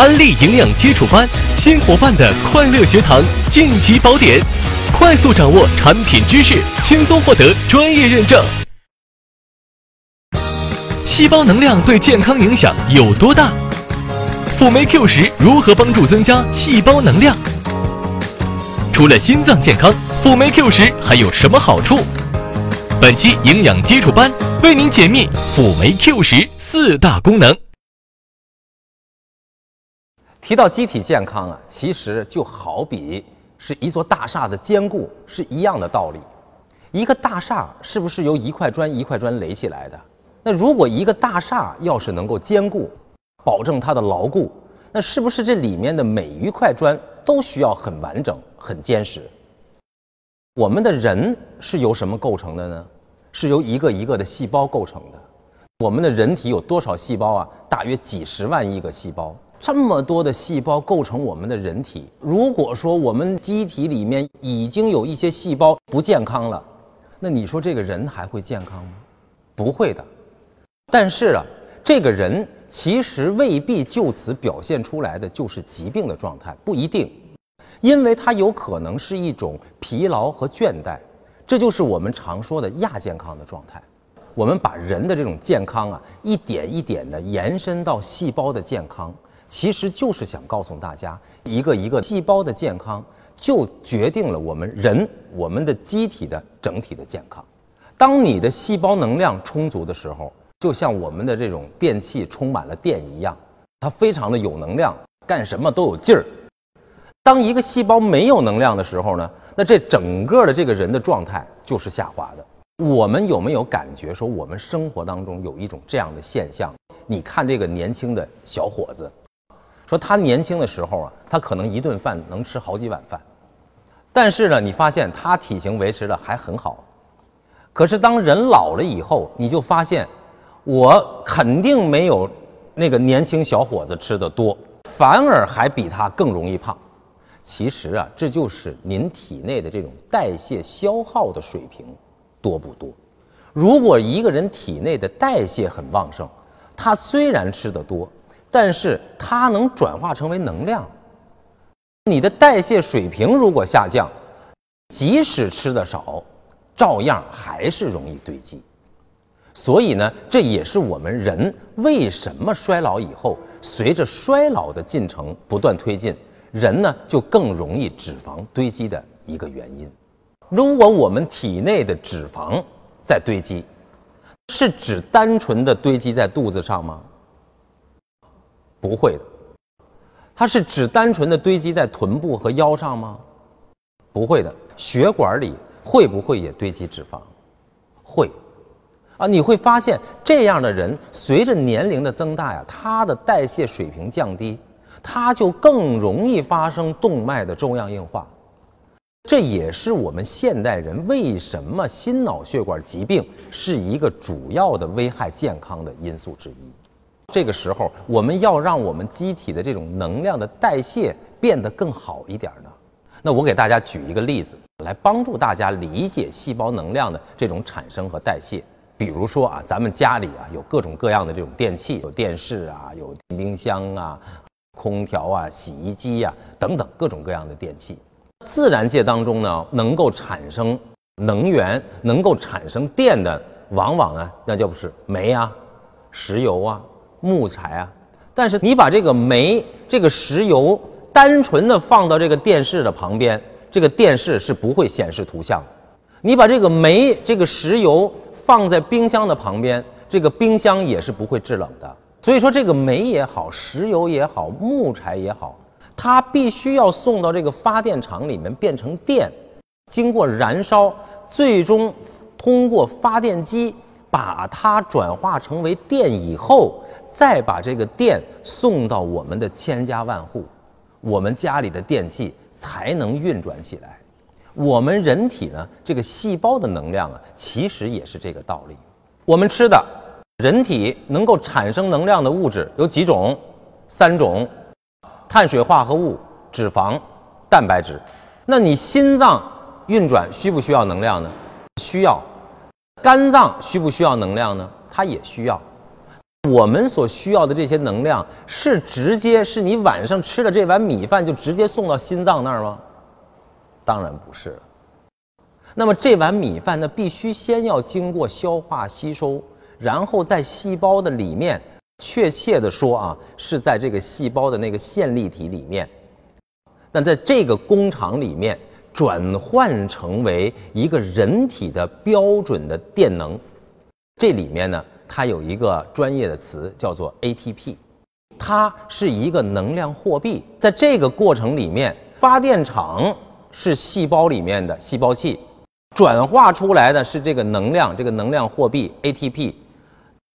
安利营养基础班，新伙伴的快乐学堂晋级宝典，快速掌握产品知识，轻松获得专业认证。细胞能量对健康影响有多大？辅酶 Q 十如何帮助增加细胞能量？除了心脏健康，辅酶 Q 十还有什么好处？本期营养基础班为您解密辅酶 Q 十四大功能。提到机体健康啊，其实就好比是一座大厦的坚固是一样的道理。一个大厦是不是由一块砖一块砖垒起来的？那如果一个大厦要是能够坚固，保证它的牢固，那是不是这里面的每一块砖都需要很完整、很坚实？我们的人是由什么构成的呢？是由一个一个的细胞构成的。我们的人体有多少细胞啊？大约几十万亿个细胞。这么多的细胞构成我们的人体。如果说我们机体里面已经有一些细胞不健康了，那你说这个人还会健康吗？不会的。但是啊，这个人其实未必就此表现出来的就是疾病的状态，不一定，因为它有可能是一种疲劳和倦怠，这就是我们常说的亚健康的状态。我们把人的这种健康啊，一点一点的延伸到细胞的健康。其实就是想告诉大家，一个一个细胞的健康，就决定了我们人我们的机体的整体的健康。当你的细胞能量充足的时候，就像我们的这种电器充满了电一样，它非常的有能量，干什么都有劲儿。当一个细胞没有能量的时候呢，那这整个的这个人的状态就是下滑的。我们有没有感觉说，我们生活当中有一种这样的现象？你看这个年轻的小伙子。说他年轻的时候啊，他可能一顿饭能吃好几碗饭，但是呢，你发现他体型维持的还很好。可是当人老了以后，你就发现，我肯定没有那个年轻小伙子吃的多，反而还比他更容易胖。其实啊，这就是您体内的这种代谢消耗的水平多不多。如果一个人体内的代谢很旺盛，他虽然吃的多。但是它能转化成为能量。你的代谢水平如果下降，即使吃的少，照样还是容易堆积。所以呢，这也是我们人为什么衰老以后，随着衰老的进程不断推进，人呢就更容易脂肪堆积的一个原因。如果我们体内的脂肪在堆积，是指单纯的堆积在肚子上吗？不会的，它是只单纯的堆积在臀部和腰上吗？不会的，血管里会不会也堆积脂肪？会，啊，你会发现这样的人随着年龄的增大呀，他的代谢水平降低，他就更容易发生动脉的粥样硬化。这也是我们现代人为什么心脑血管疾病是一个主要的危害健康的因素之一。这个时候，我们要让我们机体的这种能量的代谢变得更好一点呢。那我给大家举一个例子，来帮助大家理解细胞能量的这种产生和代谢。比如说啊，咱们家里啊有各种各样的这种电器，有电视啊，有冰箱啊、空调啊、洗衣机呀等等各种各样的电器。自然界当中呢，能够产生能源、能够产生电的，往往呢那就不是煤啊、石油啊。木材啊，但是你把这个煤、这个石油单纯的放到这个电视的旁边，这个电视是不会显示图像。你把这个煤、这个石油放在冰箱的旁边，这个冰箱也是不会制冷的。所以说，这个煤也好，石油也好，木材也好，它必须要送到这个发电厂里面变成电，经过燃烧，最终通过发电机把它转化成为电以后。再把这个电送到我们的千家万户，我们家里的电器才能运转起来。我们人体呢，这个细胞的能量啊，其实也是这个道理。我们吃的，人体能够产生能量的物质有几种？三种：碳水化合物、脂肪、蛋白质。那你心脏运转需不需要能量呢？需要。肝脏需不需要能量呢？它也需要。我们所需要的这些能量是直接是你晚上吃的这碗米饭就直接送到心脏那儿吗？当然不是了。那么这碗米饭呢，必须先要经过消化吸收，然后在细胞的里面，确切的说啊，是在这个细胞的那个线粒体里面。那在这个工厂里面，转换成为一个人体的标准的电能。这里面呢，它有一个专业的词叫做 ATP，它是一个能量货币。在这个过程里面，发电厂是细胞里面的细胞器。转化出来的是这个能量，这个能量货币 ATP，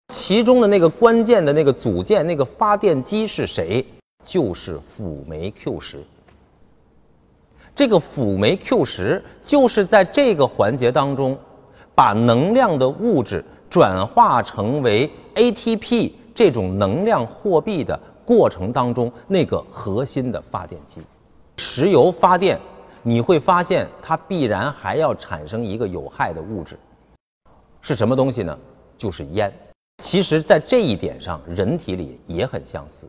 其中的那个关键的那个组件，那个发电机是谁？就是辅酶 Q 十。这个辅酶 Q 十就是在这个环节当中，把能量的物质转化成为 ATP 这种能量货币的过程当中那个核心的发电机。石油发电。你会发现，它必然还要产生一个有害的物质，是什么东西呢？就是烟。其实，在这一点上，人体里也很相似。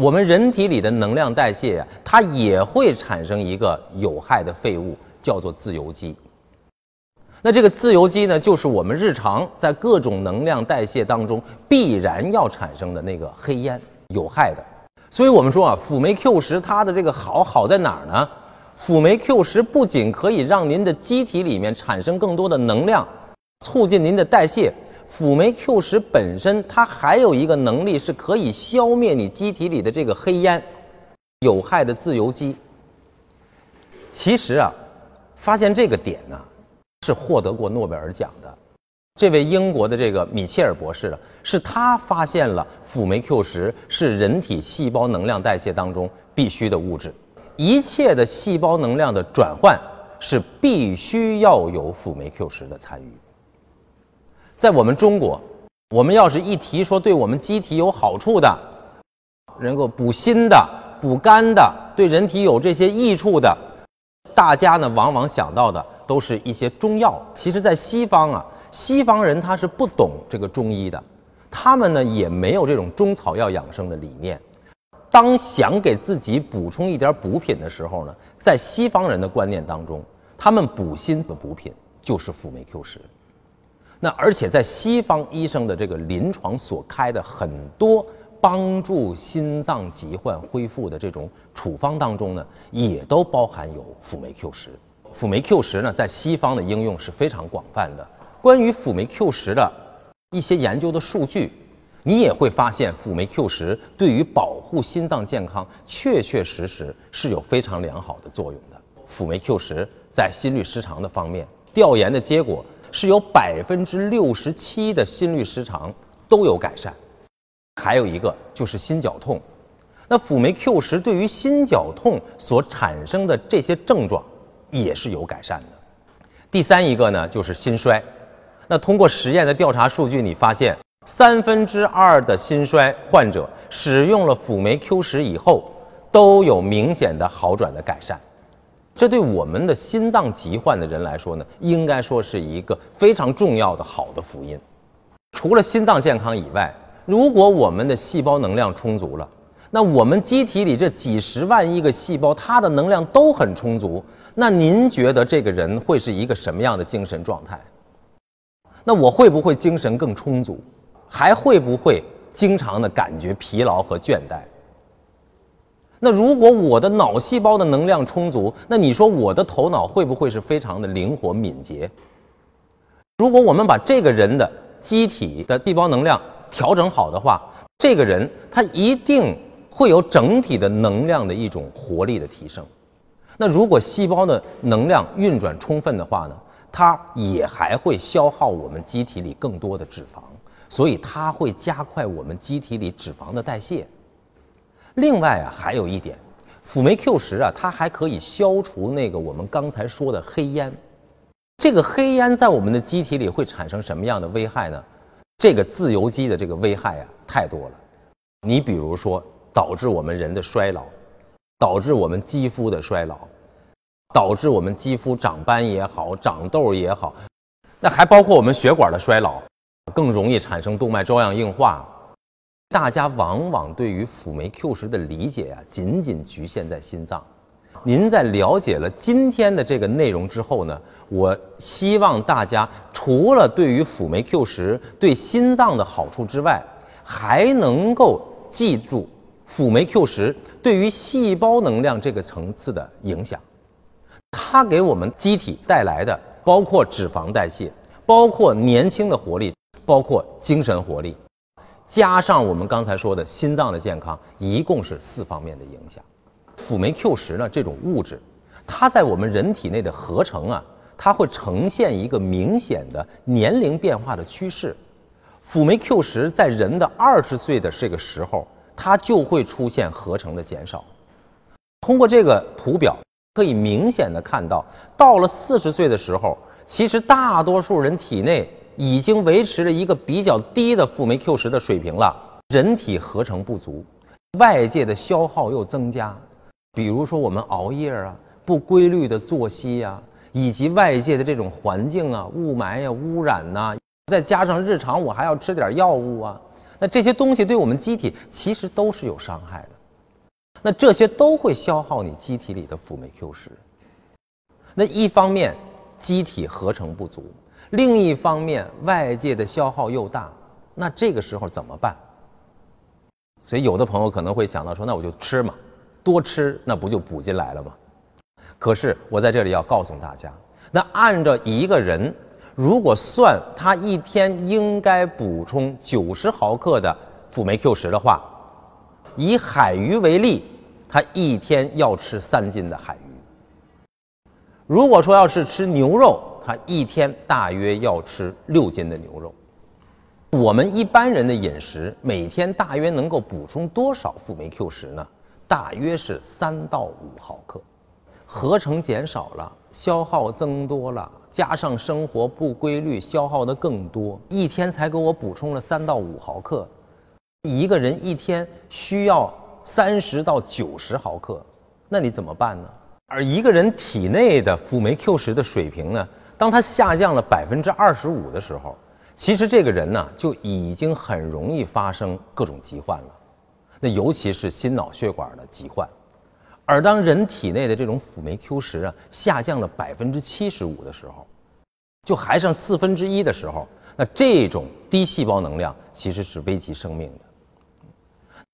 我们人体里的能量代谢呀，它也会产生一个有害的废物，叫做自由基。那这个自由基呢，就是我们日常在各种能量代谢当中必然要产生的那个黑烟，有害的。所以我们说啊，辅酶 Q 十它的这个好好在哪儿呢？辅酶 Q 十不仅可以让您的机体里面产生更多的能量，促进您的代谢，辅酶 Q 十本身它还有一个能力是可以消灭你机体里的这个黑烟，有害的自由基。其实啊，发现这个点呢，是获得过诺贝尔奖的，这位英国的这个米切尔博士，是他发现了辅酶 Q 十是人体细胞能量代谢当中必须的物质。一切的细胞能量的转换是必须要有辅酶 Q 十的参与。在我们中国，我们要是一提说对我们机体有好处的，能够补锌的、补肝的，对人体有这些益处的，大家呢往往想到的都是一些中药。其实，在西方啊，西方人他是不懂这个中医的，他们呢也没有这种中草药养生的理念。当想给自己补充一点补品的时候呢，在西方人的观念当中，他们补心的补品就是辅酶 Q 十。那而且在西方医生的这个临床所开的很多帮助心脏疾患恢复的这种处方当中呢，也都包含有辅酶 Q 十。辅酶 Q 十呢，在西方的应用是非常广泛的。关于辅酶 Q 十的一些研究的数据。你也会发现，辅酶 Q 十对于保护心脏健康，确确实实是有非常良好的作用的。辅酶 Q 十在心律失常的方面，调研的结果是有百分之六十七的心律失常都有改善。还有一个就是心绞痛，那辅酶 Q 十对于心绞痛所产生的这些症状也是有改善的。第三一个呢，就是心衰，那通过实验的调查数据，你发现。三分之二的心衰患者使用了辅酶 Q 十以后，都有明显的好转的改善。这对我们的心脏疾患的人来说呢，应该说是一个非常重要的好的福音。除了心脏健康以外，如果我们的细胞能量充足了，那我们机体里这几十万亿个细胞，它的能量都很充足。那您觉得这个人会是一个什么样的精神状态？那我会不会精神更充足？还会不会经常的感觉疲劳和倦怠？那如果我的脑细胞的能量充足，那你说我的头脑会不会是非常的灵活敏捷？如果我们把这个人的机体的细胞能量调整好的话，这个人他一定会有整体的能量的一种活力的提升。那如果细胞的能量运转充分的话呢，它也还会消耗我们机体里更多的脂肪。所以它会加快我们机体里脂肪的代谢。另外啊，还有一点，辅酶 Q 十啊，它还可以消除那个我们刚才说的黑烟。这个黑烟在我们的机体里会产生什么样的危害呢？这个自由基的这个危害啊，太多了。你比如说，导致我们人的衰老，导致我们肌肤的衰老，导致我们肌肤长斑也好，长痘也好，那还包括我们血管的衰老。更容易产生动脉粥样硬化，大家往往对于辅酶 Q 十的理解啊，仅仅局限在心脏。您在了解了今天的这个内容之后呢，我希望大家除了对于辅酶 Q 十对心脏的好处之外，还能够记住辅酶 Q 十对于细胞能量这个层次的影响。它给我们机体带来的包括脂肪代谢，包括年轻的活力，包括精神活力，加上我们刚才说的心脏的健康，一共是四方面的影响。辅酶 Q 十呢，这种物质，它在我们人体内的合成啊，它会呈现一个明显的年龄变化的趋势。辅酶 Q 十在人的二十岁的这个时候，它就会出现合成的减少。通过这个图表。可以明显的看到，到了四十岁的时候，其实大多数人体内已经维持了一个比较低的辅酶 Q 十的水平了。人体合成不足，外界的消耗又增加，比如说我们熬夜啊、不规律的作息呀，以及外界的这种环境啊、雾霾呀、污染呐，再加上日常我还要吃点药物啊，那这些东西对我们机体其实都是有伤害的。那这些都会消耗你机体里的辅酶 Q 十。那一方面机体合成不足，另一方面外界的消耗又大，那这个时候怎么办？所以有的朋友可能会想到说，那我就吃嘛，多吃那不就补进来了吗？可是我在这里要告诉大家，那按照一个人如果算他一天应该补充九十毫克的辅酶 Q 十的话。以海鱼为例，他一天要吃三斤的海鱼。如果说要是吃牛肉，他一天大约要吃六斤的牛肉。我们一般人的饮食每天大约能够补充多少辅酶 Q 十呢？大约是三到五毫克。合成减少了，消耗增多了，加上生活不规律，消耗的更多，一天才给我补充了三到五毫克。一个人一天需要三十到九十毫克，那你怎么办呢？而一个人体内的辅酶 Q 十的水平呢，当它下降了百分之二十五的时候，其实这个人呢就已经很容易发生各种疾患了。那尤其是心脑血管的疾患。而当人体内的这种辅酶 Q 十啊下降了百分之七十五的时候，就还剩四分之一的时候，那这种低细胞能量其实是危及生命的。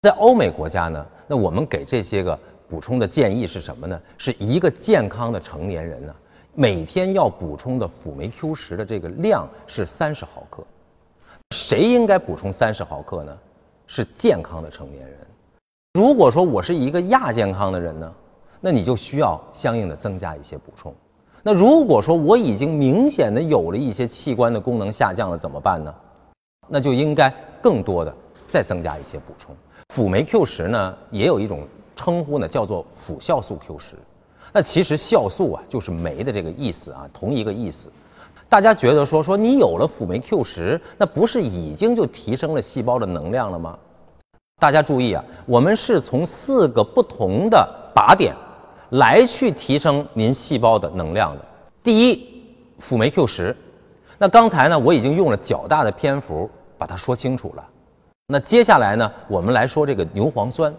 在欧美国家呢，那我们给这些个补充的建议是什么呢？是一个健康的成年人呢，每天要补充的辅酶 Q 十的这个量是三十毫克。谁应该补充三十毫克呢？是健康的成年人。如果说我是一个亚健康的人呢，那你就需要相应的增加一些补充。那如果说我已经明显的有了一些器官的功能下降了，怎么办呢？那就应该更多的再增加一些补充。辅酶 Q 十呢，也有一种称呼呢，叫做辅酵素 Q 十。那其实酵素啊，就是酶的这个意思啊，同一个意思。大家觉得说说你有了辅酶 Q 十，那不是已经就提升了细胞的能量了吗？大家注意啊，我们是从四个不同的靶点来去提升您细胞的能量的。第一，辅酶 Q 十。那刚才呢，我已经用了较大的篇幅把它说清楚了。那接下来呢，我们来说这个牛磺酸。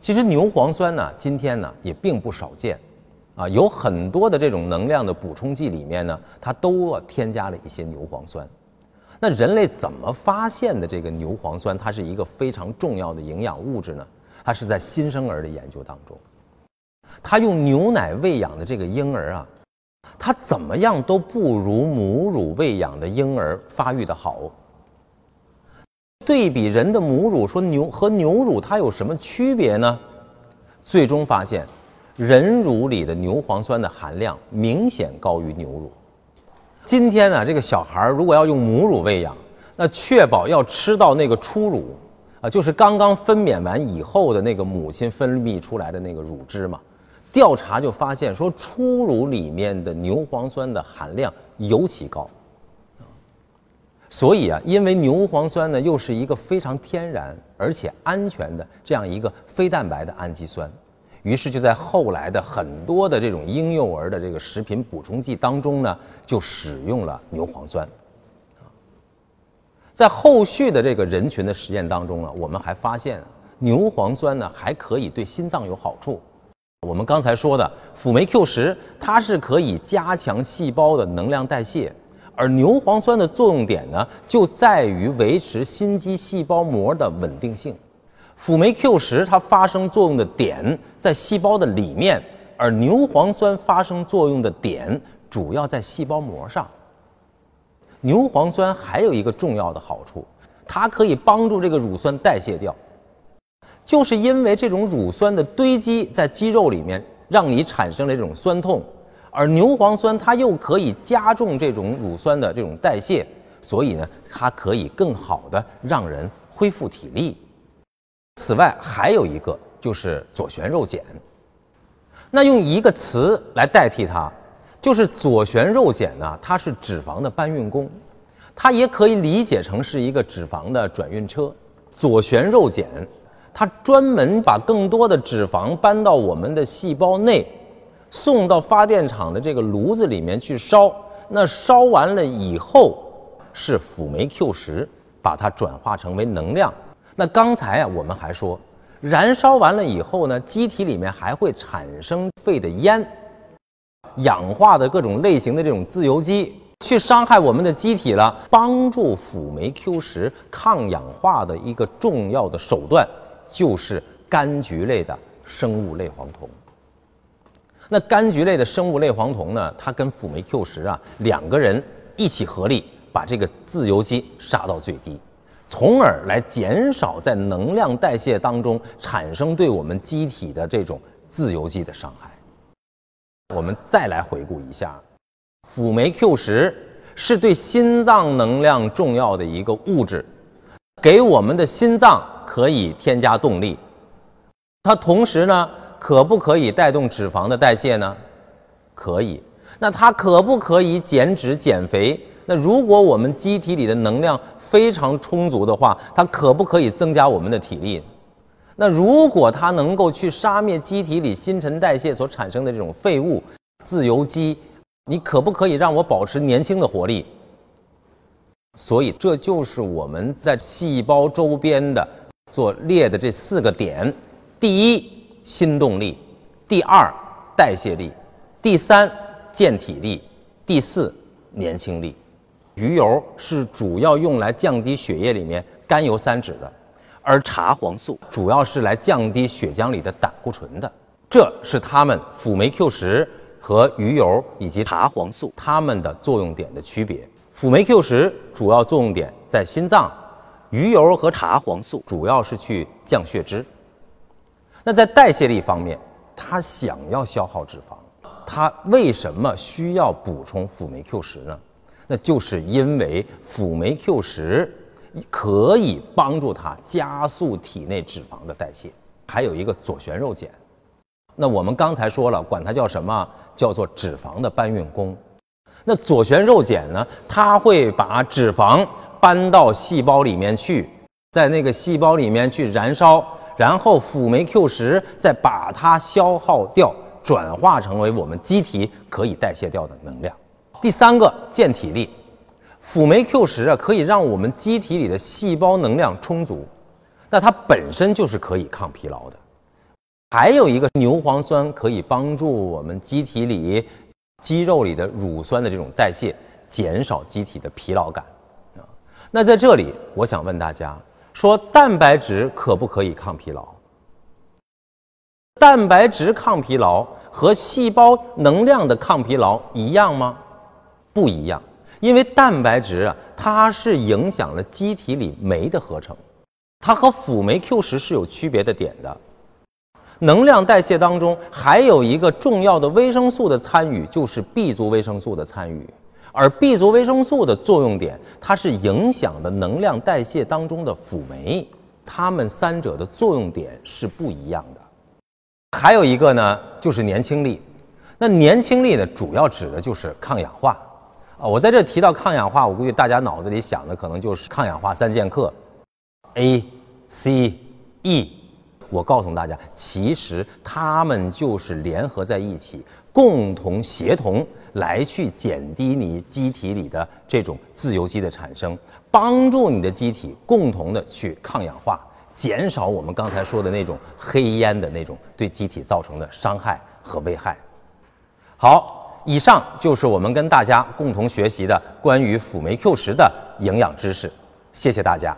其实牛磺酸呢，今天呢也并不少见，啊，有很多的这种能量的补充剂里面呢，它都添加了一些牛磺酸。那人类怎么发现的这个牛磺酸？它是一个非常重要的营养物质呢？它是在新生儿的研究当中，他用牛奶喂养的这个婴儿啊，他怎么样都不如母乳喂养的婴儿发育的好。对比人的母乳，说牛和牛乳它有什么区别呢？最终发现，人乳里的牛磺酸的含量明显高于牛乳。今天呢，这个小孩如果要用母乳喂养，那确保要吃到那个初乳啊，就是刚刚分娩完以后的那个母亲分泌出来的那个乳汁嘛。调查就发现说，初乳里面的牛磺酸的含量尤其高。所以啊，因为牛磺酸呢，又是一个非常天然而且安全的这样一个非蛋白的氨基酸，于是就在后来的很多的这种婴幼儿的这个食品补充剂当中呢，就使用了牛磺酸。在后续的这个人群的实验当中啊，我们还发现牛磺酸呢还可以对心脏有好处。我们刚才说的辅酶 Q 十，它是可以加强细胞的能量代谢，而牛磺酸的作用点呢，就在于维持心肌细胞膜的稳定性。辅酶 Q 十它发生作用的点在细胞的里面，而牛磺酸发生作用的点主要在细胞膜上。牛磺酸还有一个重要的好处，它可以帮助这个乳酸代谢掉。就是因为这种乳酸的堆积在肌肉里面，让你产生了这种酸痛，而牛磺酸它又可以加重这种乳酸的这种代谢，所以呢，它可以更好的让人恢复体力。此外，还有一个就是左旋肉碱。那用一个词来代替它，就是左旋肉碱呢，它是脂肪的搬运工，它也可以理解成是一个脂肪的转运车。左旋肉碱。它专门把更多的脂肪搬到我们的细胞内，送到发电厂的这个炉子里面去烧。那烧完了以后，是辅酶 Q 十把它转化成为能量。那刚才啊，我们还说，燃烧完了以后呢，机体里面还会产生肺的烟、氧化的各种类型的这种自由基，去伤害我们的机体了。帮助辅酶 Q 十抗氧化的一个重要的手段。就是柑橘类的生物类黄酮。那柑橘类的生物类黄酮呢？它跟辅酶 Q 十啊两个人一起合力，把这个自由基杀到最低，从而来减少在能量代谢当中产生对我们机体的这种自由基的伤害。我们再来回顾一下，辅酶 Q 十是对心脏能量重要的一个物质，给我们的心脏。可以添加动力，它同时呢，可不可以带动脂肪的代谢呢？可以。那它可不可以减脂减肥？那如果我们机体里的能量非常充足的话，它可不可以增加我们的体力？那如果它能够去杀灭机体里新陈代谢所产生的这种废物、自由基，你可不可以让我保持年轻的活力？所以这就是我们在细胞周边的。所列的这四个点：第一，心动力；第二，代谢力；第三，健体力；第四，年轻力。鱼油是主要用来降低血液里面甘油三酯的，而茶黄素主要是来降低血浆里的胆固醇的。这是它们辅酶 Q 十和鱼油以及茶黄素它们的作用点的区别。辅酶 Q 十主要作用点在心脏。鱼油和茶黄素主要是去降血脂。那在代谢力方面，它想要消耗脂肪，它为什么需要补充辅酶 Q 十呢？那就是因为辅酶 Q 十可以帮助它加速体内脂肪的代谢。还有一个左旋肉碱，那我们刚才说了，管它叫什么？叫做脂肪的搬运工。那左旋肉碱呢？它会把脂肪。搬到细胞里面去，在那个细胞里面去燃烧，然后辅酶 Q 十再把它消耗掉，转化成为我们机体可以代谢掉的能量。第三个健体力，辅酶 Q 十啊可以让我们机体里的细胞能量充足，那它本身就是可以抗疲劳的。还有一个牛磺酸可以帮助我们机体里肌肉里的乳酸的这种代谢，减少机体的疲劳感啊。那在这里，我想问大家：说蛋白质可不可以抗疲劳？蛋白质抗疲劳和细胞能量的抗疲劳一样吗？不一样，因为蛋白质啊，它是影响了机体里酶的合成，它和辅酶 Q 十是有区别的点的。能量代谢当中还有一个重要的维生素的参与，就是 B 族维生素的参与。而 B 族维生素的作用点，它是影响的能量代谢当中的辅酶，它们三者的作用点是不一样的。还有一个呢，就是年轻力。那年轻力呢，主要指的就是抗氧化。啊，我在这提到抗氧化，我估计大家脑子里想的可能就是抗氧化三剑客，A、C、E。我告诉大家，其实它们就是联合在一起，共同协同来去减低你机体里的这种自由基的产生，帮助你的机体共同的去抗氧化，减少我们刚才说的那种黑烟的那种对机体造成的伤害和危害。好，以上就是我们跟大家共同学习的关于辅酶 Q 十的营养知识，谢谢大家。